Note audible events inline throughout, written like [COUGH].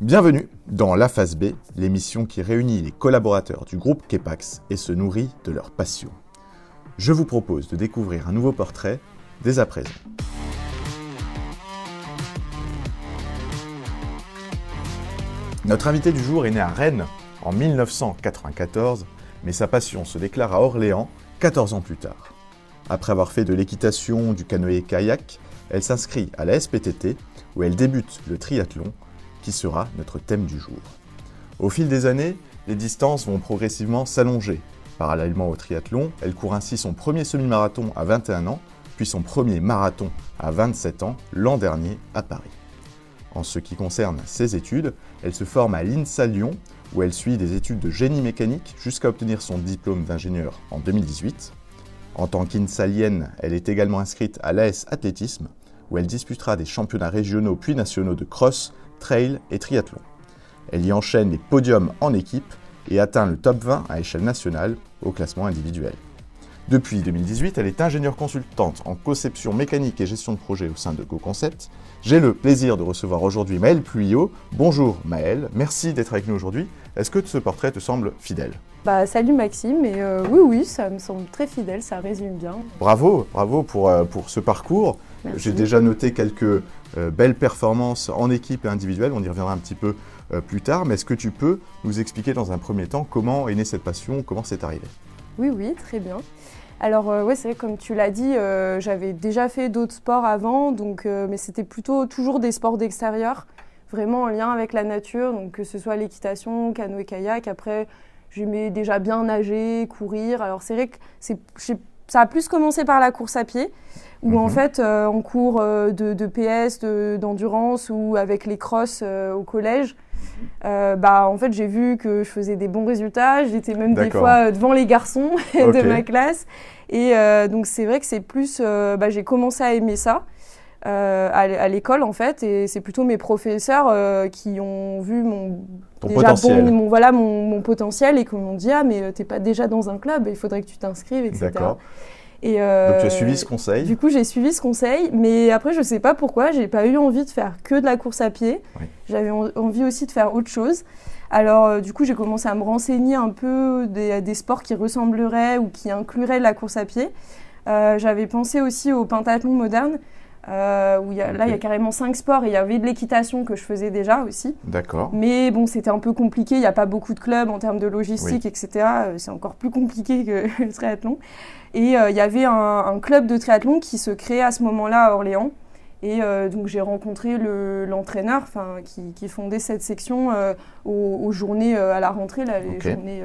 Bienvenue dans La Phase B, l'émission qui réunit les collaborateurs du groupe Kepax et se nourrit de leur passion. Je vous propose de découvrir un nouveau portrait dès à présent. Notre invité du jour est né à Rennes en 1994, mais sa passion se déclare à Orléans 14 ans plus tard. Après avoir fait de l'équitation, du canoë-kayak, elle s'inscrit à la SPTT où elle débute le triathlon sera notre thème du jour. Au fil des années, les distances vont progressivement s'allonger. Parallèlement au triathlon, elle court ainsi son premier semi-marathon à 21 ans, puis son premier marathon à 27 ans l'an dernier à Paris. En ce qui concerne ses études, elle se forme à l'INSA Lyon, où elle suit des études de génie mécanique jusqu'à obtenir son diplôme d'ingénieur en 2018. En tant qu'INSAlienne, elle est également inscrite à l'AS Athlétisme, où elle disputera des championnats régionaux puis nationaux de cross, trail et triathlon. Elle y enchaîne les podiums en équipe et atteint le top 20 à échelle nationale au classement individuel. Depuis 2018, elle est ingénieure consultante en conception mécanique et gestion de projet au sein de GoConcept. J'ai le plaisir de recevoir aujourd'hui Maëlle Puyot. Bonjour Maëlle, merci d'être avec nous aujourd'hui. Est-ce que ce portrait te semble fidèle? Bah, salut Maxime, et euh, oui, oui, ça me semble très fidèle, ça résume bien. Bravo, bravo pour, euh, pour ce parcours. J'ai déjà noté quelques euh, belles performances en équipe et individuelle, on y reviendra un petit peu plus tard, mais est-ce que tu peux nous expliquer dans un premier temps comment est née cette passion, comment c'est arrivé? Oui, oui, très bien. Alors ouais, c'est vrai, comme tu l'as dit, j'avais déjà fait d'autres sports avant, donc, mais c'était plutôt toujours des sports d'extérieur, vraiment en lien avec la nature, donc que ce soit l'équitation, canoë-kayak. Après, J'aimais déjà bien nager, courir. Alors c'est vrai que ça a plus commencé par la course à pied, où en mhm. fait euh, on court euh, de, de, PS, d'endurance ou avec les crosses euh, au collège. bah, en fait, j'ai vu que je faisais des bons résultats. J'étais même des fois devant les garçons [LAUGHS] de ma classe. Et donc, c'est vrai que c'est plus. bah, j'ai commencé à aimer ça. Euh, à l'école en fait et c'est plutôt mes professeurs euh, qui ont vu mon potentiel. mon, voilà mon, potentiel et qui m'ont dit ah mais t'es pas déjà dans un club il faudrait que tu t'inscrives etc et euh, donc tu as suivi ce conseil. du coup j'ai suivi ce conseil mais après je sais pas pourquoi j'ai pas eu envie de faire que de la course à pied. J'avais envie aussi de faire autre chose. Alors du coup j'ai commencé à me renseigner un peu des, des sports qui ressembleraient ou qui incluraient la course à pied. J'avais pensé aussi au pentathlon moderne euh, où là, il y a carrément cinq sports et il y avait de l'équitation que je faisais déjà aussi. D'accord. Mais bon, c'était un peu compliqué. Il n'y a pas beaucoup de clubs en termes de logistique, etc. Euh, c'est encore plus compliqué que [LAUGHS] le triathlon. Et euh, il y avait un, club de triathlon qui se créait à ce moment-là à Orléans. Et donc j'ai rencontré l'entraîneur qui, qui, fondait cette section aux, journées à la rentrée, là, les journées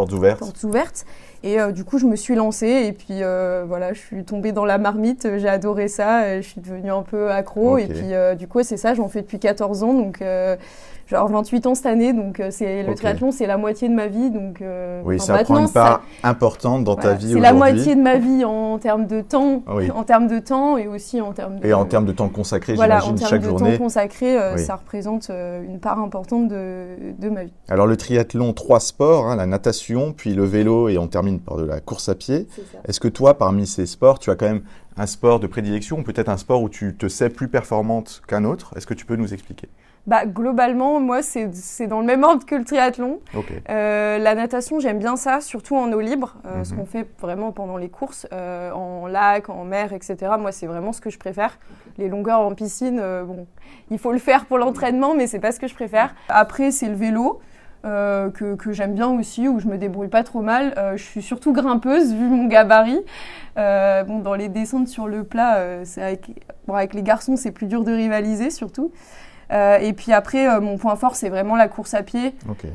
portes ouvertes. Portes ouvertes. Et euh, du coup, je me suis lancée et puis euh, voilà, je suis tombée dans la marmite, j'ai adoré ça, je suis devenue un peu accro et puis euh, du coup, c'est ça, j'en fais depuis 14 ans donc genre 28 ans cette année, donc c'est le triathlon, c'est la moitié de ma vie. Donc, oui, ça prend une part importante dans ta vie C'est la moitié de ma vie en termes de temps, en termes de temps et aussi en termes de... Et en termes de temps consacré, voilà, j'imagine, chaque journée. En termes de temps consacré, ça représente une part importante de, de, ma vie. Alors le triathlon, trois sports, hein, la natation, puis le vélo et on termine par de la course à pied. Est-ce que toi, parmi ces sports, tu as quand même un sport de prédilection ou peut-être un sport où tu te sais plus performante qu'un autre? Est-ce que tu peux nous expliquer? Bah, globalement, moi, c'est dans le même ordre que le triathlon. Euh, la natation, j'aime bien ça, surtout en eau libre, euh, ce mhm. qu'on fait vraiment pendant les courses, euh, en lac, en mer, etc. Moi, c'est vraiment ce que je préfère. Les longueurs en piscine, bon, il faut le faire pour l'entraînement, mais c'est pas ce que je préfère. Après, c'est le vélo. que, que j'aime bien aussi, où je me débrouille pas trop mal. je suis surtout grimpeuse vu mon gabarit. bon, dans les descentes sur le plat, c'est avec, bon, avec les garçons, c'est plus dur de rivaliser surtout. Euh, et puis après, euh, mon point fort, c'est vraiment la course à pied.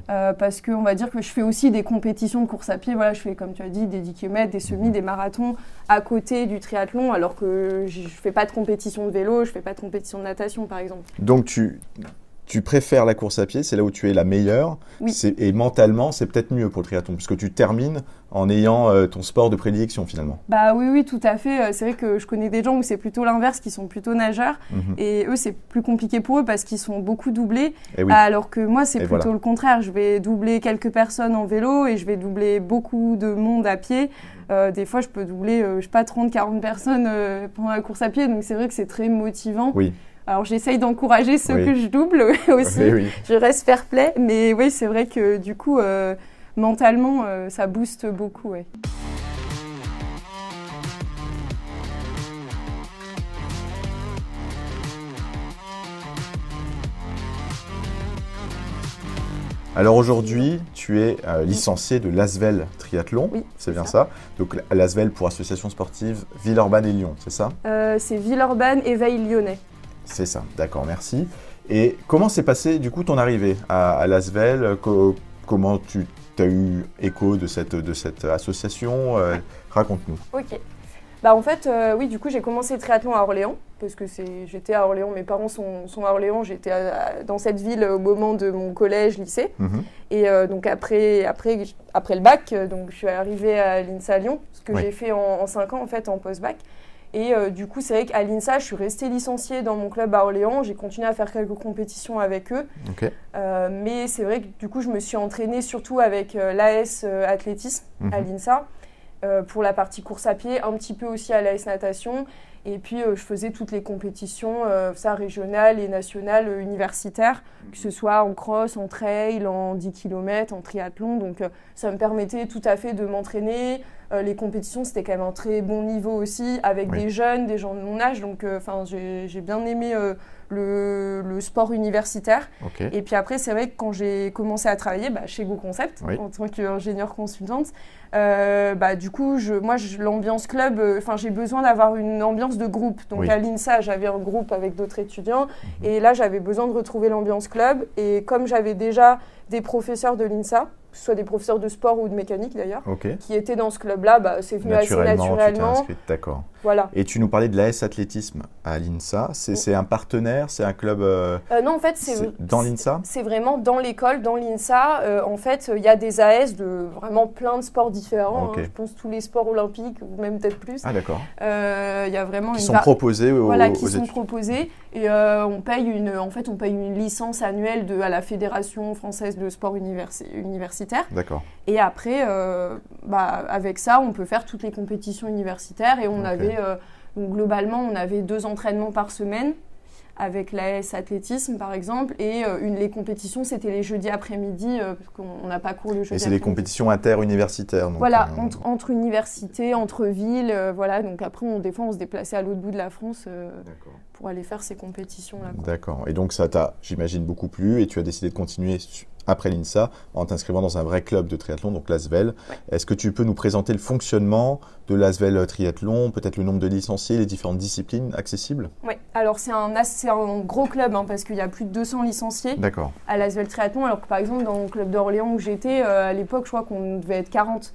Euh, parce qu'on va dire que je fais aussi des compétitions de course à pied. Voilà, je fais, comme tu as dit, des 10 km, des semis, mhm. des marathons à côté du triathlon, alors que je ne fais pas de compétition de vélo, je ne fais pas de compétition de natation, par exemple. Donc, tu, tu préfères la course à pied, c'est là où tu es la meilleure. Et mentalement, c'est peut-être mieux pour le triathlon, puisque tu termines en ayant euh, ton sport de prédilection finalement. Bah oui, oui, tout à fait. Euh, c'est vrai que je connais des gens où c'est plutôt l'inverse, qui sont plutôt nageurs. Mhm. Et eux, c'est plus compliqué pour eux parce qu'ils sont beaucoup doublés. Eh alors que moi, c'est plutôt le contraire. Je vais doubler quelques personnes en vélo et je vais doubler beaucoup de monde à pied. Euh, des fois, je peux doubler, je sais pas, 30, 40 personnes pendant la course à pied. Donc c'est vrai que c'est très motivant. Oui. Alors j'essaye d'encourager ceux que je double [LAUGHS] aussi. Je reste fair play, mais oui, c'est vrai que du coup, mentalement, ça booste beaucoup. Ouais. Alors aujourd'hui, tu es euh, licencié de l'Asvel Triathlon, oui, c'est bien ça. Donc l'Asvel pour Association Sportive Villeurbanne et Lyon, c'est ça? Euh, C'est Villeurbanne et Veille Lyonnais. C'est ça, d'accord, merci. Et comment s'est passé du coup ton arrivée à, l'Asvel Comment tu as eu écho de cette, de cette association? Euh, Raconte-nous. Ok. Bah en fait, euh, oui, du coup, j'ai commencé le triathlon à Orléans, parce que j'étais à Orléans, mes parents sont, sont à Orléans, j'étais dans cette ville au moment de mon collège, lycée. Mhm. Et euh, donc après, après, après le bac, donc, je suis arrivée à l'INSA Lyon, ce que j'ai fait en, 5 ans, en fait, en post-bac. Et du coup, c'est vrai qu'à l'INSA, je suis restée licenciée dans mon club à Orléans. J'ai continué à faire quelques compétitions avec eux. mais c'est vrai que du coup, je me suis entraînée surtout avec l'AS athlétisme à mhm. l'INSA. Euh, pour la partie course à pied, un petit peu aussi à l'AS natation. Et puis, euh, je faisais toutes les compétitions, euh, ça, régionales et nationales, universitaires, que ce soit en cross, en trail, en 10 km, en triathlon. Donc, ça me permettait tout à fait de m'entraîner. Les compétitions, c'était quand même un très bon niveau aussi, avec des jeunes, des gens de mon âge. Donc, enfin, j'ai bien aimé le, sport universitaire. Et puis après, c'est vrai que quand j'ai commencé à travailler bah, chez Go Concept, en tant qu'ingénieur consultante, euh, bah, du coup, je, moi, l'ambiance club, euh, enfin, j'ai besoin d'avoir une ambiance de groupe. Donc à l'INSA, j'avais un groupe avec d'autres étudiants. Mhm. Et là, j'avais besoin de retrouver l'ambiance club. Et comme j'avais déjà des professeurs de l'INSA, que ce soit des professeurs de sport ou de mécanique d'ailleurs, qui étaient dans ce club-là, bah, c'est venu assez naturellement. D'accord. Voilà. Et tu nous parlais de l'AS Athlétisme à l'INSA. C'est un partenaire C'est un club euh, euh, Non, en fait, c'est dans l'INSA C'est vraiment dans l'école, dans l'INSA. Euh, en fait, il y a des AS de vraiment plein de sports différents. Hein. je pense tous les sports olympiques, ou même peut-être plus. Ah, d'accord. Il y a vraiment qui sont proposés aux, Voilà, qui sont proposés. Et on paye une, en fait, on paye une licence annuelle de, à la Fédération française de sport universitaire D'accord. Et après, bah, avec ça, on peut faire toutes les compétitions universitaires. Et on avait, euh, globalement, on avait deux entraînements par semaine avec l'AS athlétisme par exemple et euh, une, les compétitions c'était les jeudis après-midi parce qu'on n'a pas cours le jeudi. Et c'est des compétitions inter-universitaires. Voilà, entre, universités, entre villes, voilà. Donc après, on, des fois, on se déplaçait à l'autre bout de la France pour aller faire ces compétitions là. D'accord. Et donc ça t'a, j'imagine, beaucoup plu et tu as décidé de continuer après l'INSA en t'inscrivant dans un vrai club de triathlon, donc l'ASVEL. Est-ce que tu peux nous présenter le fonctionnement de l'ASVEL Triathlon, peut-être le nombre de licenciés, les différentes disciplines accessibles? Oui, alors c'est un, un, gros club hein, parce qu'il y a plus de 200 licenciés à l'ASVEL Triathlon, alors que par exemple dans le club d'Orléans où j'étais, euh, à l'époque je crois qu'on devait être 40.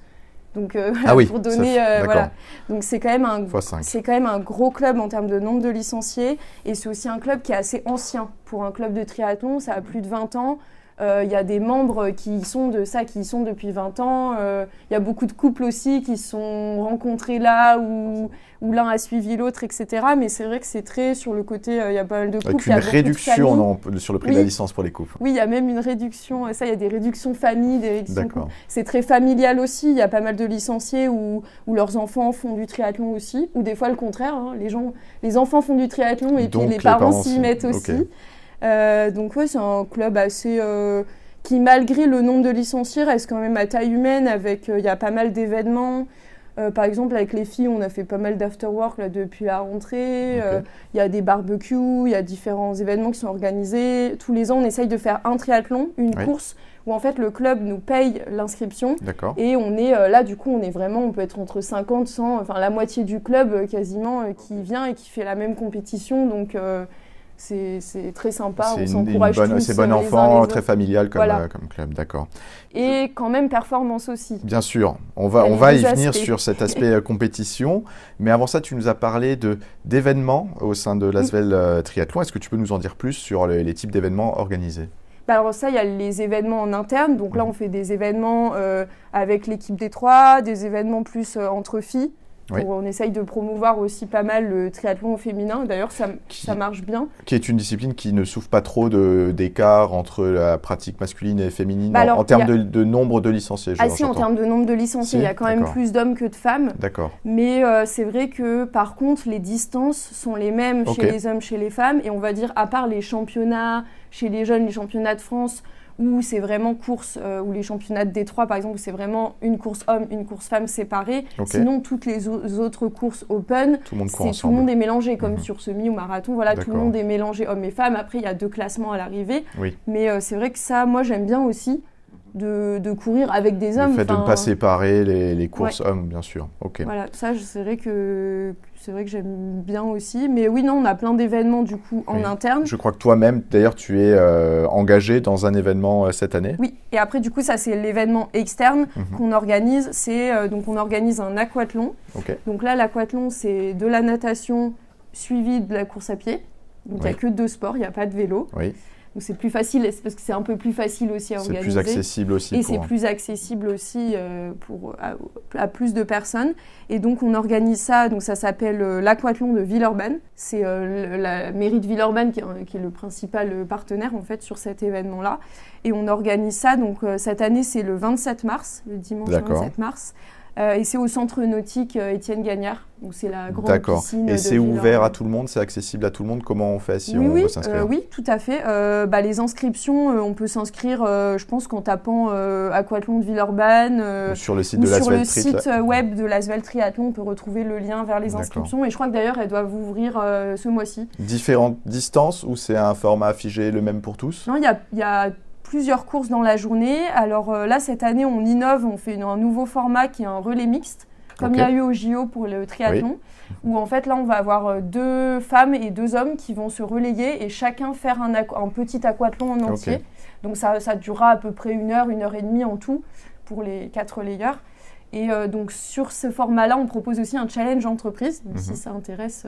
Donc euh, [LAUGHS] ah oui, pour donner euh, voilà. Donc c'est quand même un c'est quand même un gros club en termes de nombre de licenciés et c'est aussi un club qui est assez ancien pour un club de triathlon, ça a plus de 20 ans. Euh, il y a des membres qui sont de ça, qui y sont depuis 20 ans. Euh, il y a beaucoup de couples aussi qui sont rencontrés là où, où l'un a suivi l'autre, etc. Mais c'est vrai que c'est très sur le côté, euh, il y a pas mal de couples. Avec une réduction sur le prix de la licence pour les couples. Oui, il y a même une réduction. Ça, il y a des réductions famille, des réductions. C'est très familial aussi. Il y a pas mal de licenciés où, où, leurs enfants font du triathlon aussi, ou des fois le contraire. Hein. les gens, les enfants font du triathlon et puis les, parents s'y mettent aussi. Euh, donc ouais, c'est un club assez euh, qui, malgré le nombre de licenciés, reste quand même à taille humaine. Avec, euh, il y a pas mal d'événements. par exemple, avec les filles, on a fait pas mal d'afterwork depuis la rentrée. Il y a des barbecues, il y a différents événements qui sont organisés. Tous les ans, on essaye de faire un triathlon, une course où en fait le club nous paye l'inscription et on est là du coup on est vraiment on peut être entre 50 100 enfin la moitié du club quasiment qui vient et qui fait la même compétition donc c'est très sympa, on s'encourage tous. C'est bon enfant, très familial comme, euh, comme club, d'accord. Et quand même performance aussi. Bien sûr, on va, on va y venir sur cet [LAUGHS] aspect euh, compétition, mais avant ça, tu nous as parlé d'événements au sein de l'Asvel euh, Triathlon. Est-ce que tu peux nous en dire plus sur les, types d'événements organisés? Bah, alors ça, il y a les événements en interne. Donc là, on fait des événements avec l'équipe des trois, des événements plus entre filles On essaye de promouvoir aussi pas mal le triathlon féminin. D'ailleurs, ça, ça, marche bien. Qui est une discipline qui ne souffre pas trop d'écart entre la pratique masculine et féminine bah en, termes de, nombre de licenciés. ah si, en termes de nombre de licenciés, il y a quand même plus d'hommes que de femmes. D'accord. Mais euh, c'est vrai que par contre, les distances sont les mêmes chez les hommes, chez les femmes. Et on va dire, à part les championnats, chez les jeunes, les championnats de France, où c'est vraiment course, euh, ou les championnats de Détroit par exemple, où c'est vraiment une course homme, une course femme séparée. Sinon, toutes les autres courses open, tout le monde, tout le monde est mélangé, comme mhm. sur semi ou marathon, voilà, tout le monde est mélangé hommes et femmes. Après, il y a deux classements à l'arrivée. Mais euh, c'est vrai que ça, moi j'aime bien aussi de, courir avec des hommes. Le fait de ne pas séparer les, courses hommes, bien sûr. Ok. Voilà, ça, c'est vrai que c'est vrai que j'aime bien aussi. Mais oui, non, on a plein d'événements du coup en interne. Je crois que toi-même, d'ailleurs, tu es euh, engagé dans un événement euh, cette année. Oui. Et après, du coup, ça c'est l'événement externe mhm. qu'on organise. C'est euh, donc on organise un aquathlon. Donc là, l'aquathlon, c'est de la natation suivie de la course à pied. Donc il n'y a que deux sports, il n'y a pas de vélo. Oui. Donc c'est plus facile, parce que c'est un peu plus facile aussi à organiser. C'est plus accessible aussi. Et c'est plus accessible aussi euh, pour, à, plus de personnes. Et donc on organise ça, donc ça s'appelle euh, l'aquathlon de Villeurbanne. C'est euh, la mairie de Villeurbanne qui, qui, est le principal partenaire en fait sur cet événement-là. Et on organise ça, donc cette année c'est le 27 mars, le dimanche 27 mars. Euh, et c'est au centre nautique euh, Étienne Gagnard, où c'est la grande piscine. Et c'est ouvert à tout le monde, c'est accessible à tout le monde. Comment on fait si on veut s'inscrire euh, Oui, tout à fait. bah, les inscriptions, on peut s'inscrire, je pense, qu'en tapant Aquathlon de Villeurbanne. sur le site de Sur le site web de l'Asvel Triathlon, on peut retrouver le lien vers les inscriptions. Et je crois que d'ailleurs, elles doivent ouvrir ce mois-ci. Différentes distances ou c'est un format figé le même pour tous? Non, il y a, y a plusieurs courses dans la journée. Alors euh, là, cette année, on innove, on fait un nouveau format qui est un relais mixte, comme il y a eu au JO pour le triathlon, où en fait là, on va avoir euh, deux femmes et deux hommes qui vont se relayer et chacun faire un, un petit aquathlon en entier. Donc ça, ça durera à peu près une heure, une heure et demie en tout pour les quatre relayeurs. Et euh, donc sur ce format-là, on propose aussi un challenge entreprise, si mhm. ça intéresse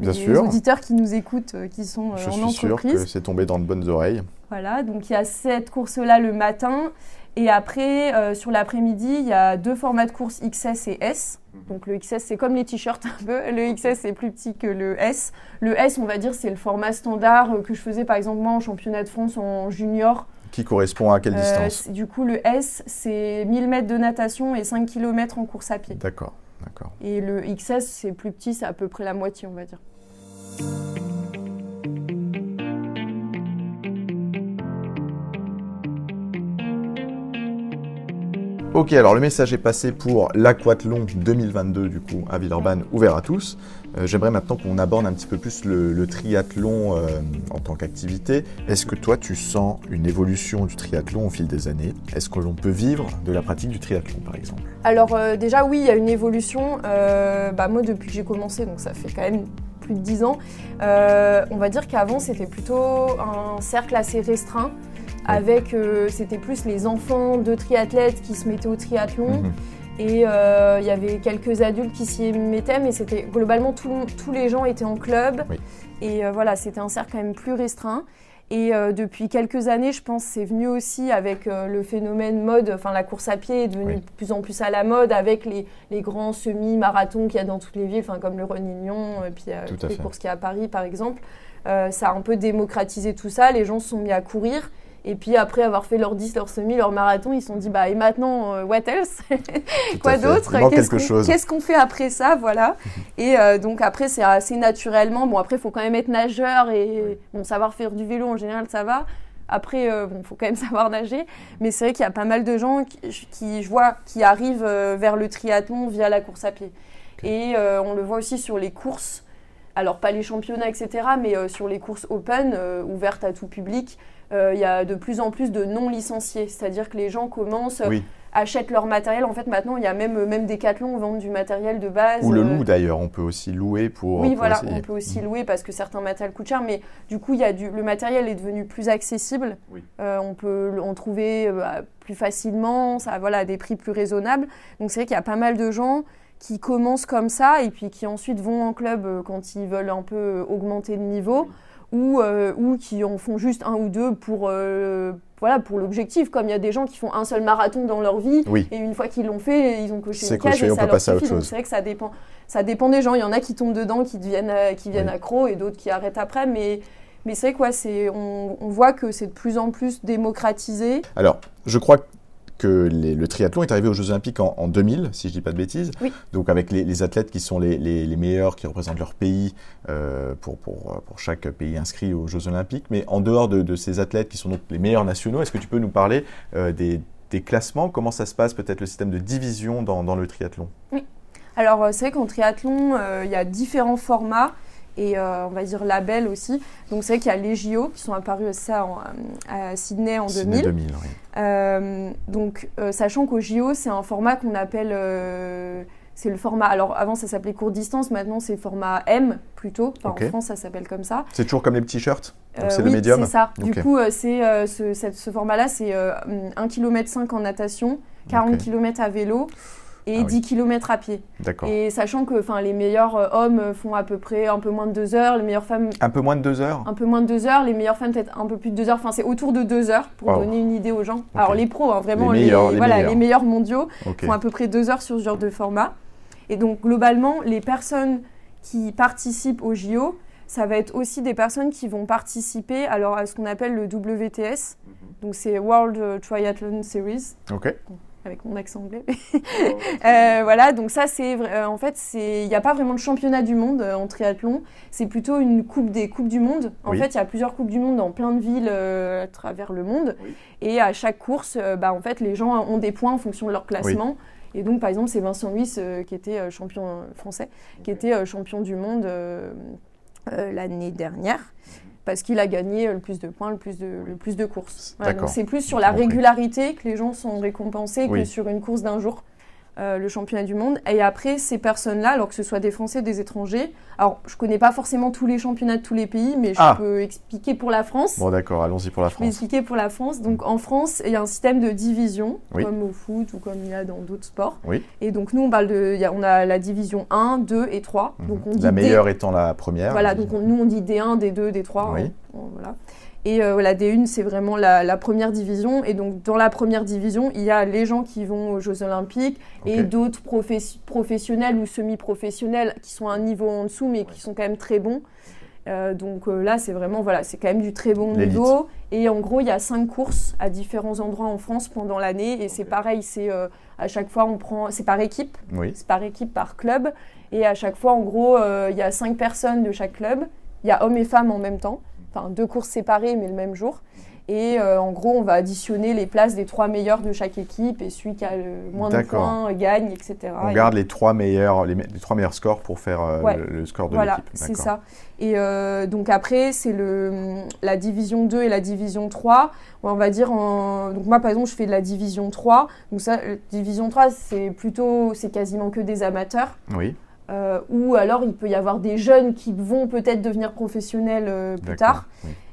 les auditeurs qui nous écoutent, qui sont Je en suis entreprise. Sûr que c'est tombé dans de bonnes oreilles. Voilà, donc il y a cette course-là le matin. Et après, euh, sur l'après-midi, il y a deux formats de course XS et S. Donc le XS, c'est comme les t-shirts un peu. Le XS, c'est plus petit que le S. Le S, on va dire, c'est le format standard euh, que je faisais par exemple moi en championnat de France en junior. Qui correspond à quelle euh, distance? Du coup, le S, c'est 1000 mètres de natation et 5 km en course à pied. D'accord, d'accord. Et le XS, c'est plus petit, c'est à peu près la moitié, on va dire. Ok, alors le message est passé pour l'Aquathlon 2022 du coup à Villeurbanne, ouvert à tous. Euh, j'aimerais maintenant qu'on aborde un petit peu plus le, triathlon euh, en tant qu'activité. Est-ce que toi tu sens une évolution du triathlon au fil des années? Est-ce que l'on peut vivre de la pratique du triathlon par exemple? Alors euh, déjà oui, il y a une évolution. bah, moi depuis que j'ai commencé, donc ça fait quand même plus de 10 ans, on va dire qu'avant c'était plutôt un cercle assez restreint avec euh, c'était plus les enfants de triathlètes qui se mettaient au triathlon. Mhm. Et euh, il y avait quelques adultes qui s'y mettaient, mais c'était globalement tous les gens étaient en club. Et euh, voilà, c'était un cercle quand même plus restreint. Et depuis quelques années, je pense, c'est venu aussi avec le phénomène mode, enfin la course à pied est devenue de plus en plus à la mode avec les, les grands semi-marathons qu'il y a dans toutes les villes, comme le Renignon, et puis les courses qu'il y a à Paris par exemple. ça a un peu démocratisé tout ça, les gens se sont mis à courir. Et puis après avoir fait leur 10, leur semi, leur marathon, ils se sont dit bah et maintenant euh, what else? [LAUGHS] Quoi d'autre? Qu'est-ce qu'on fait après ça? Voilà. et euh, donc après c'est assez naturellement. Bon après il faut quand même être nageur et bon savoir faire du vélo en général ça va. Après, euh, bon, faut quand même [LAUGHS] savoir nager, mais c'est vrai qu'il y a pas mal de gens qui, je vois, qui arrivent vers le triathlon via la course à pied. Et on le voit aussi sur les courses. Alors pas les championnats, etc., mais sur les courses open ouvertes à tout public. Euh, il y a de plus en plus de non licenciés, c'est-à-dire que les gens commencent, achètent leur matériel. En fait, maintenant, il y a même même Decathlon vendent du matériel de base. Ou le euh, loue d'ailleurs, on peut aussi louer pour. Oui, voilà, on peut aussi louer parce que certains matériels coûtent cher, mais du coup, il y a du, le matériel est devenu plus accessible. Euh, on peut en trouver plus facilement, ça, voilà, à des prix plus raisonnables. Donc c'est vrai qu'il y a pas mal de gens qui commencent comme ça et puis qui ensuite vont en club quand ils veulent un peu augmenter le niveau ou, ou qui en font juste un ou deux pour, voilà, pour l'objectif. Comme il y a des gens qui font un seul marathon dans leur vie, et une fois qu'ils l'ont fait, ils ont coché une case et ça leur suffit. C'est vrai que ça dépend, ça dépend des gens. Il y en a qui tombent dedans, qui deviennent, qui viennent accros, et d'autres qui arrêtent après. Mais mais c'est quoi, c'est on, on, voit que c'est de plus en plus démocratisé. Alors, je crois que le triathlon est arrivé aux Jeux Olympiques en, 2000, si je ne dis pas de bêtises. Oui. Donc avec les, athlètes qui sont les, les, meilleurs, qui représentent leur pays euh, pour, pour, pour, chaque pays inscrit aux Jeux Olympiques. Mais en dehors de, de, ces athlètes qui sont donc les meilleurs nationaux, est-ce que tu peux nous parler euh, des, des, classements? Comment ça se passe, peut-être le système de division dans, dans le triathlon? Oui. Alors euh, c'est vrai qu'en triathlon, il y a différents formats et euh, on va dire label aussi. Donc c'est vrai qu'il y a les JO qui sont apparus ça à Sydney en 2000. 2000 oui. Euh, donc euh, sachant qu'au JO c'est un format qu'on appelle c'est le format. Alors avant ça s'appelait court distance, maintenant c'est format M plutôt. En France ça s'appelle comme ça. C'est toujours comme les petits shirts? c'est le médium. C'est ça. Du coup c'est ce, ce format-là c'est 1 km 5 en natation, 40 km à vélo et 10 ah km à pied. Et sachant que les meilleurs euh, hommes font à peu près un peu moins de 2 heures, les meilleures femmes... Un peu moins de 2 heures Un peu moins de 2 heures, les meilleures femmes peut-être un peu plus de 2 heures, enfin c'est autour de 2 heures pour donner une idée aux gens. Alors les pros, hein, vraiment les meilleurs, les, voilà, les meilleurs mondiaux font à peu près 2 heures sur ce genre de format. Et donc globalement, les personnes qui participent au JO, ça va être aussi des personnes qui vont participer alors, à ce qu'on appelle le WTS. Mhm. Donc c'est World Triathlon Series. Ok avec mon accent anglais. [LAUGHS] Euh, voilà, donc ça, c'est euh, en fait, il n'y a pas vraiment de championnat du monde euh, en triathlon. C'est plutôt une coupe des coupes du monde. En fait, il y a plusieurs coupes du monde dans plein de villes à travers le monde. Et à chaque course, bah, en fait, les gens ont des points en fonction de leur classement. Et donc, par exemple, c'est Vincent Huys qui était champion français, qui était champion du monde l'année dernière parce qu'il a gagné le plus de points, le plus de, le plus de courses. donc c'est plus sur la régularité que les gens sont récompensés que sur une course d'un jour. Euh, le championnat du monde. Et après, ces personnes-là, alors que ce soit des Français, des étrangers, alors je connais pas forcément tous les championnats de tous les pays, mais je ah. peux expliquer pour la France. Bon, d'accord, allons-y pour la France. Je peux expliquer pour la France. Donc en France, il y a un système de division, comme au foot ou comme il y a dans d'autres sports. Oui. Et donc nous, on parle de, y a, on a la division 1, 2 et 3. Mhm. Donc on dit la meilleure étant la première. Voilà, donc nous on dit D1, D2, D3. Oui. voilà. Et euh, la D1, c'est vraiment la, première division. Et donc, dans la première division, il y a les gens qui vont aux Jeux Olympiques et d'autres professionnels ou semi-professionnels qui sont à un niveau en dessous, mais qui sont quand même très bons. Euh, donc euh, là, c'est vraiment, voilà, c'est quand même du très bon niveau. Et en gros, il y a cinq courses à différents endroits en France pendant l'année. Et c'est pareil, c'est à chaque fois, on prend, c'est par équipe, c'est par équipe, par club. Et à chaque fois, en gros, il y a cinq personnes de chaque club. Il y a hommes et femmes en même temps enfin deux courses séparées mais le même jour. Et euh, en gros, on va additionner les places des trois meilleurs de chaque équipe et celui qui a le moins de points gagne, etc. On garde les trois meilleurs, les, trois meilleurs scores pour faire euh, le, score de l'équipe. Voilà, c'est ça. Et euh, donc après, c'est la division 2 et la division 3. On va dire, en, donc moi par exemple, je fais de la division 3. Donc ça, division 3, c'est plutôt, c'est quasiment que des amateurs. Oui. Euh, ou alors il peut y avoir des jeunes qui vont peut-être devenir professionnels euh, plus tard.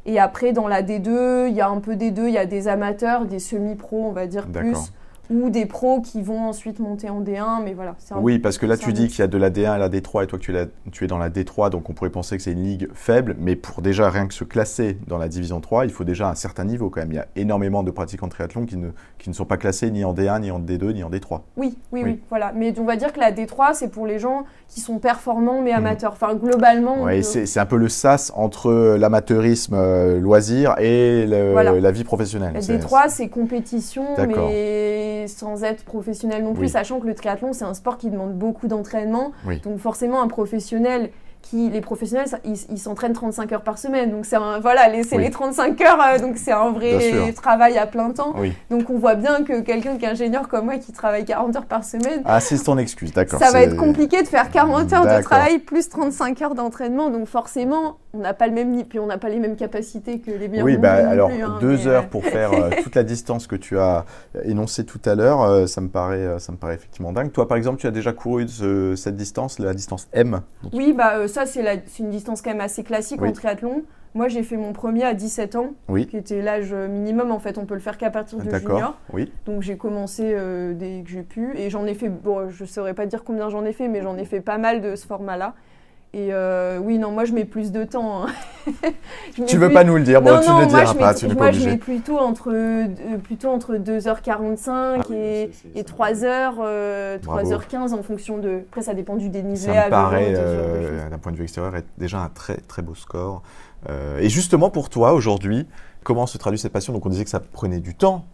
Et après, dans la D2, il y a un peu des deux, il y a des amateurs, des semi-pros, on va dire plus ou des pros qui vont ensuite monter en D1, mais voilà. oui, parce que là, tu dis qu'il y a de la D1 à la D3 et toi, tu es, tu es dans la D3, donc on pourrait penser que c'est une ligue faible, mais pour déjà rien que se classer dans la division 3, il faut déjà un certain niveau quand même. Il y a énormément de pratiquants de triathlon qui ne, qui ne sont pas classés ni en D1, ni en D2, ni en D3. Oui, oui, oui, voilà. Mais on va dire que la D3, c'est pour les gens qui sont performants mais mhm. amateurs. Enfin, globalement. Oui, c'est un peu le sas entre l'amateurisme euh, loisir et la vie professionnelle. La D3, c'est compétition, mais sans être professionnel non plus, sachant que le triathlon, c'est un sport qui demande beaucoup d'entraînement. Donc forcément, un professionnel les professionnels, ils s'entraînent 35 heures par semaine. Donc, c'est voilà, c'est les 35 heures, euh, donc c'est un vrai travail à plein temps. Donc, on voit bien que quelqu'un qui est ingénieur comme moi, qui travaille 40 heures par semaine. Ah, c'est ton excuse, d'accord. Ça va être compliqué de faire 40 heures de travail plus 35 heures d'entraînement. Donc, forcément, on n'a pas le même puis on n'a pas les mêmes capacités que les meilleurs. Oui, bah, alors, hein, deux heures pour faire [LAUGHS] euh, toute la distance que tu as énoncée tout à l'heure, euh, ça, me paraît, ça me paraît effectivement dingue. Toi, par exemple, tu as déjà couru cette distance, la distance M Oui, bah, ça, c'est une distance quand même assez classique en triathlon. Moi, j'ai fait mon premier à 17 ans, qui était l'âge minimum. En fait, on peut le faire qu'à partir de junior. Oui. Donc, j'ai commencé euh, dès que j'ai pu. Et j'en ai fait, bon, je ne saurais pas dire combien j'en ai fait, mais j'en ai fait pas mal de ce format-là. Et euh, oui, non, moi je mets plus de temps. Hein. [LAUGHS] tu veux pas nous le dire, bon, tu ne le diras pas, tu n'es pas obligé. Moi je mets plutôt entre, euh, plutôt entre 2h45 ah et, et 3h, 3h15 en fonction de. Après, ça dépend du dénivelé. Ça me paraît, d'un point de vue extérieur, être déjà un très très beau score. et justement pour toi aujourd'hui, comment se traduit cette passion? Donc on disait que ça prenait du temps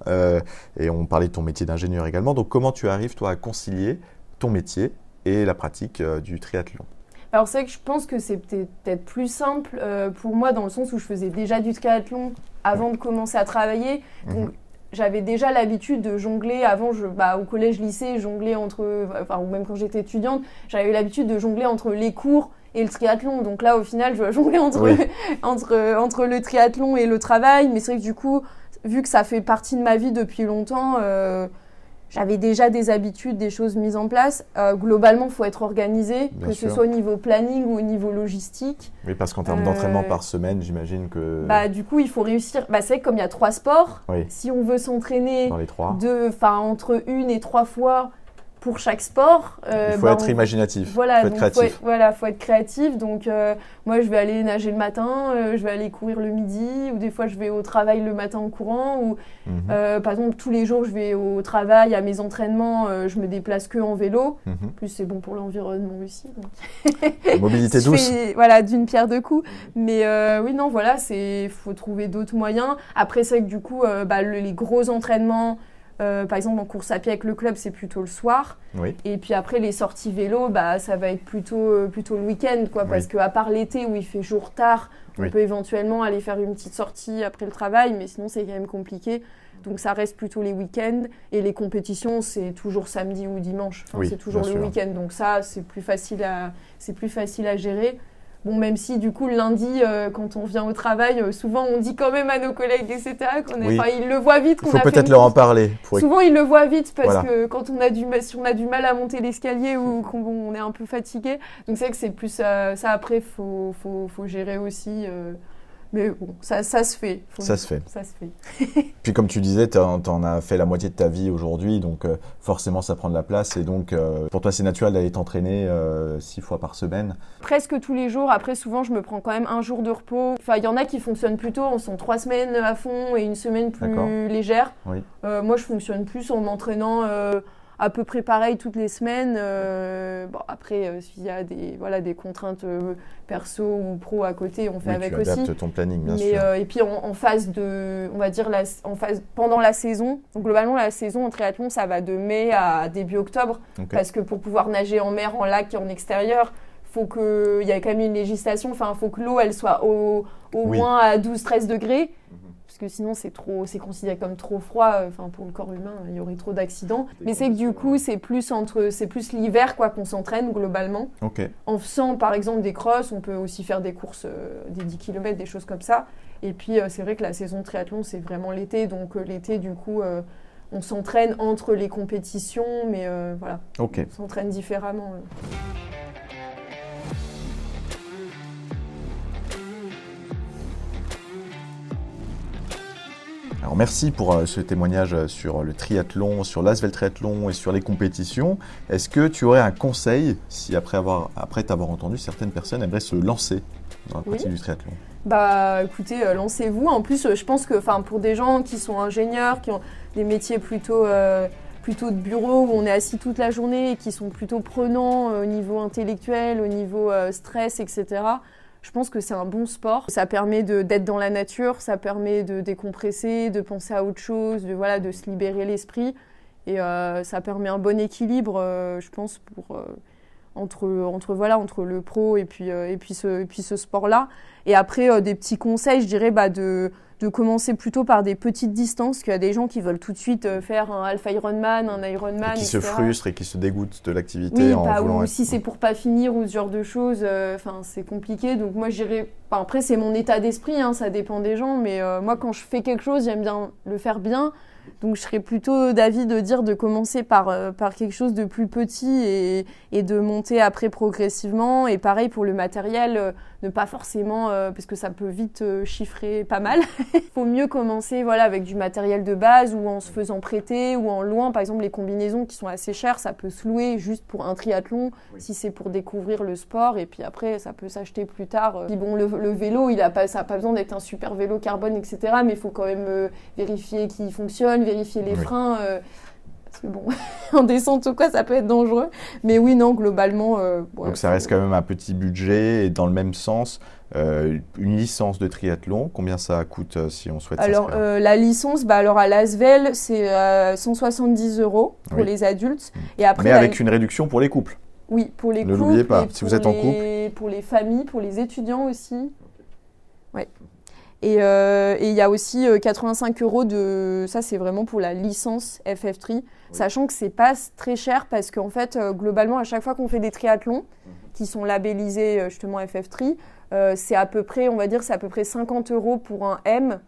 et on parlait de ton métier d'ingénieur également. Donc comment tu arrives toi à concilier ton métier et la pratique euh, du triathlon? Alors c'est vrai que je pense que c'est peut-être plus simple euh, pour moi dans le sens où je faisais déjà du triathlon avant de commencer à travailler. Mhm. Donc j'avais déjà l'habitude de jongler avant, je, bah, au collège, lycée, jongler entre, enfin ou même quand j'étais étudiante, j'avais l'habitude de jongler entre les cours et le triathlon. Donc là au final je dois jongler entre, [LAUGHS] entre, entre le triathlon et le travail. Mais c'est vrai que du coup, vu que ça fait partie de ma vie depuis longtemps, euh, j'avais déjà des habitudes, des choses mises en place. Euh, globalement, il faut être organisé, que ce soit au niveau planning ou au niveau logistique. Oui, parce qu'en termes d'entraînement euh, par semaine, j'imagine que. Bah, du coup, il faut réussir. Bah, c'est comme il y a trois sports. Si on veut s'entraîner entre une et trois fois pour chaque sport. Euh, il faut bah, être imaginatif. Voilà, faut être créatif. Faut voilà, faut être créatif. Donc, euh, moi, je vais aller nager le matin, euh, je vais aller courir le midi, ou des fois, je vais au travail le matin en courant. Ou, mhm. par exemple, tous les jours, je vais au travail, à mes entraînements, je me déplace que en vélo. Mhm. En plus, c'est bon pour l'environnement aussi. Mobilité [LAUGHS] douce. voilà, d'une pierre deux coups. Mais oui, non, voilà, c'est faut trouver d'autres moyens. Après, c'est que du coup, bah, les gros entraînements. Euh, par exemple, en course à pied avec le club, c'est plutôt le soir. Et puis après, les sorties vélo, bah, ça va être plutôt, euh, plutôt le week-end, quoi. Parce qu'à part l'été où il fait jour tard, on peut éventuellement aller faire une petite sortie après le travail, mais sinon, c'est quand même compliqué. Donc ça reste plutôt les week-ends. Et les compétitions, c'est toujours samedi ou dimanche. c'est toujours le week-end. Donc ça, c'est plus, facile à, plus facile à gérer. Bon, même si du coup le lundi, euh, quand on vient au travail, euh, souvent on dit quand même à nos collègues, etc. Qu'on est, ils le voient vite. Il faut peut-être leur en parler. Souvent ils le voient vite parce que quand on a du, si on a du mal à monter l'escalier ou [LAUGHS] qu'on est un peu fatigué, donc c'est vrai que c'est plus ça. après, faut, faut, faut gérer aussi. Euh, mais bon, ça, ça se fait. ça se fait. Ça se fait. [LAUGHS] Puis comme tu disais, tu en, as fait la moitié de ta vie aujourd'hui, donc euh, forcément ça prend de la place. Et donc euh, pour toi c'est naturel d'aller t'entraîner euh, six fois par semaine Presque tous les jours. Après souvent je me prends quand même un jour de repos. Enfin il y en a qui fonctionnent plutôt, on sont trois semaines à fond et une semaine plus légère. Oui. moi je fonctionne plus en m'entraînant à peu près pareil toutes les semaines. Euh, bon, après, euh, s'il y a des, voilà, des contraintes euh, perso ou pro à côté, on fait avec tu aussi. ton planning, bien Mais, sûr. et puis en, phase de, on va dire, la, en phase, pendant la saison, donc globalement, la saison en triathlon, ça va de mai à début octobre. Parce que pour pouvoir nager en mer, en lac et en extérieur, faut que il y a quand même une législation. Enfin, faut que l'eau elle soit au, au moins à 12-13 degrés que sinon c'est trop, c'est considéré comme trop froid. Euh, enfin, pour le corps humain, il y aurait trop d'accidents. Mais c'est que du coup, c'est plus entre, c'est plus l'hiver quoi qu'on s'entraîne globalement. En faisant par exemple des crosses, on peut aussi faire des courses, euh, des 10 km, des choses comme ça. Et puis euh, c'est vrai que la saison de triathlon c'est vraiment l'été, donc l'été du coup on s'entraîne entre les compétitions, mais voilà, on s'entraîne différemment. Alors merci pour euh, ce témoignage euh, sur le triathlon, sur l'Asvel Triathlon et sur les compétitions. Est-ce que tu aurais un conseil si après avoir après t'avoir entendu certaines personnes aimeraient se lancer dans la pratique du triathlon? Bah écoutez, euh, lancez-vous. En plus, je pense que enfin pour des gens qui sont ingénieurs, qui ont des métiers plutôt plutôt de bureau où on est assis toute la journée et qui sont plutôt prenants au niveau intellectuel, au niveau stress, etc je pense que c'est un bon sport. Ça permet d'être dans la nature, ça permet de décompresser, de penser à autre chose, de, voilà, de se libérer l'esprit. Et euh, ça permet un bon équilibre, euh, je pense, pour, euh, entre, entre, voilà, entre le pro et puis, et puis ce, et puis ce sport-là. Et après, des petits conseils, je dirais, bah, de de commencer plutôt par des petites distances, qu'il y a des gens qui veulent tout de suite euh, faire un Alpha Ironman, un Ironman. Et qui se frustrent et qui se dégoûtent de l'activité en bah, Ou si c'est pour pas finir ou ce genre de choses, euh, enfin c'est compliqué. Donc moi j'irais. après c'est mon état d'esprit, hein, ça dépend des gens, mais euh, moi quand je fais quelque chose, j'aime bien le faire bien. Donc je serais plutôt d'avis de dire de commencer par, par quelque chose de plus petit et, et, de monter après progressivement. Et pareil pour le matériel, ne pas forcément, parce que ça peut vite chiffrer pas mal. Il [LAUGHS] faut mieux commencer voilà, avec du matériel de base ou en se faisant prêter ou en louant. Par exemple, les combinaisons qui sont assez chères, ça peut se louer juste pour un triathlon si c'est pour découvrir le sport. Et puis après, ça peut s'acheter plus tard. Puis bon, le, vélo, il a pas, ça n'a pas besoin d'être un super vélo carbone, etc. Mais il faut quand même vérifier qu'il fonctionne, vérifier les freins. Bon, [LAUGHS] en descente ou quoi, ça peut être dangereux. Mais oui, non, globalement. Euh, Donc ça reste quand même un petit budget et dans le même sens. Euh, une licence de triathlon, combien ça coûte euh, si on souhaite Alors la licence, bah, alors à Lasvel, c'est 170 euros pour les adultes. Et après, Mais avec une réduction pour les couples. Oui, pour les couples. Ne l'oubliez pas, si vous êtes en couple. Pour les familles, pour les étudiants aussi. Ouais. Et il y a aussi 85 euros de. Ça, c'est vraiment pour la licence FF3 sachant que c'est pas très cher parce qu'en fait, euh, globalement, à chaque fois qu'on fait des triathlons mhm. qui sont labellisés euh, justement FF3, euh, c'est à peu près, on va dire, c'est à peu près 50 euros pour un M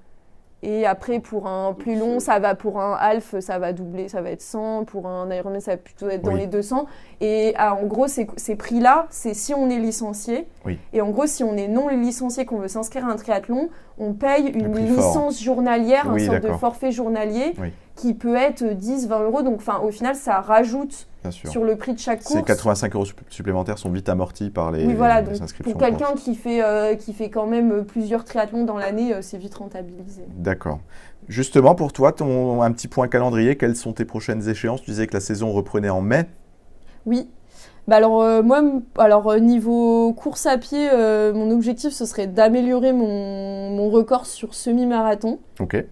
et après, pour un plus long, ça va pour un half, ça va doubler, ça va être 100. Pour un Ironman, ça va plutôt être dans les 200. Et ah, en gros, ces, prix-là, c'est si on est licencié. Et en gros, si on est non licencié, qu'on veut s'inscrire à un triathlon, on paye une licence journalière, un sorte de forfait journalier, qui peut être 10, 20 euros. Donc, au final, ça rajoute sur le prix de chaque course. Ces 85 euros supplémentaires sont vite amortis par les, oui, voilà, donc Pour quelqu'un qui, fait, euh, qui fait quand même euh, plusieurs triathlons dans l'année, euh, c'est vite rentabilisé. D'accord. Justement, pour toi, ton, un petit point calendrier, quelles sont tes prochaines échéances? Tu disais que la saison reprenait en mai. Oui. Bah alors moi, alors niveau course à pied, mon objectif ce serait d'améliorer mon, mon, record sur semi-marathon. Ok.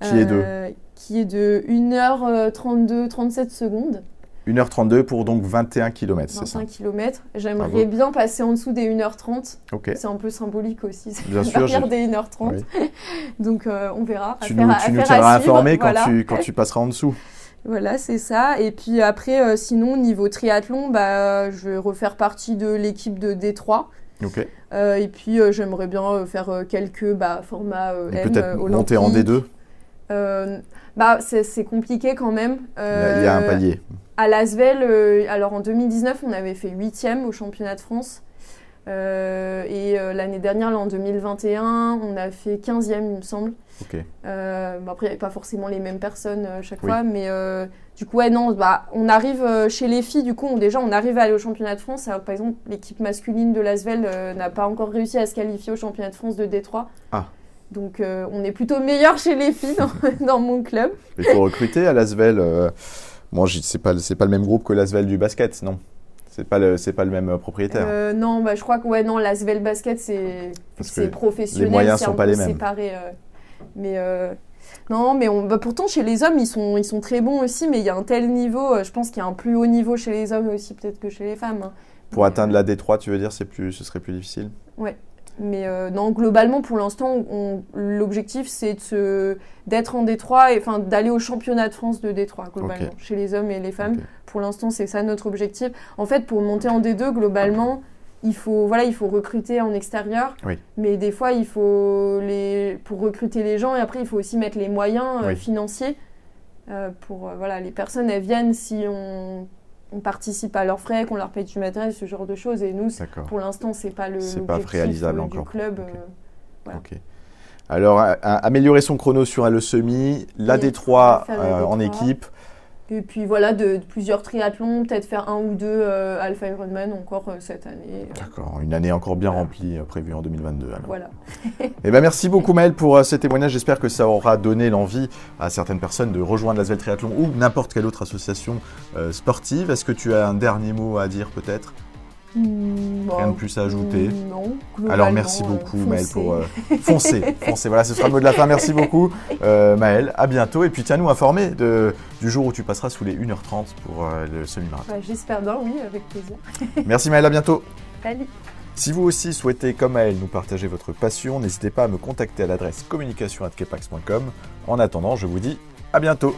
Qui est de? Qui est de 1h32 37 secondes. 1h32 pour donc 21 km, c'est ça 21 km. J'aimerais bien passer en dessous des 1h30. C'est un peu symbolique aussi. Bien [LAUGHS] sûr. des 1h30. [LAUGHS] donc euh, on verra. Tu, nous, tu nous tiendras informé quand, tu, quand tu passeras en dessous. [LAUGHS] Voilà, c'est ça. Et puis après, euh, sinon, niveau triathlon, bah, je vais refaire partie de l'équipe de Détroit. Ok. Euh, et puis j'aimerais bien faire quelques bah, formats M Peut-être monter en D2 bah, c'est compliqué quand même. il y a un palier à Lasvel, euh, alors en 2019, on avait fait huitième au championnat de France. Euh, et euh, l'année dernière, là, en 2021, on a fait 15e, il me semble. après, il n'y avait pas forcément les mêmes personnes à chaque fois, mais du coup, ouais, non, bah, on arrive chez les filles, du coup, déjà, on arrive à aller au championnat de France. par exemple, l'équipe masculine de Lasvel n'a pas encore réussi à se qualifier au championnat de France de Détroit. Ah. Donc, on est plutôt meilleur chez les filles dans, [LAUGHS] dans mon club. Il faut recruter à Lasvel. Bon, c'est pas c'est pas le même groupe que l'Asvel du basket, non C'est pas le c'est pas le même euh, propriétaire. Euh, non, bah, je crois que ouais non l'Asvel basket c'est c'est professionnel. Les moyens sont pas les mêmes. Séparé, euh, mais non, mais on, bah, pourtant chez les hommes ils sont ils sont très bons aussi, mais il y a un tel niveau. je pense qu'il y a un plus haut niveau chez les hommes aussi peut-être que chez les femmes. Hein. Pour atteindre la D3, tu veux dire c'est plus ce serait plus difficile? Ouais. Mais euh, non, globalement, pour l'instant, l'objectif, c'est d'être en Détroit et enfin, d'aller au championnat de France de Détroit, globalement, chez les hommes et les femmes. Pour l'instant, c'est ça notre objectif. En fait, pour monter en D2, globalement, il faut, voilà, il faut recruter en extérieur. Mais des fois, il faut les, pour recruter les gens, et après, il faut aussi mettre les moyens euh, financiers. Euh, pour voilà, les personnes, elles viennent si on on participe à leurs frais, qu'on leur paye du matériel, ce genre de choses. Et nous, pour l'instant, c'est pas le pas réalisable du club. Euh, Alors, améliorer son chrono sur le semi, la D3 euh, en équipe. Et puis voilà, de, plusieurs triathlons, peut-être faire un ou deux euh, Alpha Ironman encore euh, cette année. D'accord, une année encore bien remplie euh, prévue en 2022. Voilà. [LAUGHS] eh ben merci beaucoup Maëlle pour ces témoignages. J'espère que ça aura donné l'envie à certaines personnes de rejoindre l'Asvel Triathlon ou n'importe quelle autre association sportive. Est-ce que tu as un dernier mot à dire peut-être? Hmm, Rien de plus à ajouter hmm, Non. Alors merci beaucoup Maëlle pour euh, foncer, foncer. Voilà, ce sera le mot de la fin. Merci beaucoup euh, Maëlle. À bientôt et puis tiens-nous informés de, du jour où tu passeras sous les 1h30 pour euh, le semi-marathon. J'espère bien, oui, avec plaisir. [LAUGHS] merci Maëlle, à bientôt. Salut. Si vous aussi souhaitez, comme Maëlle, nous partager votre passion, n'hésitez pas à me contacter à l'adresse communication.kepax.com. En attendant, je vous dis à bientôt.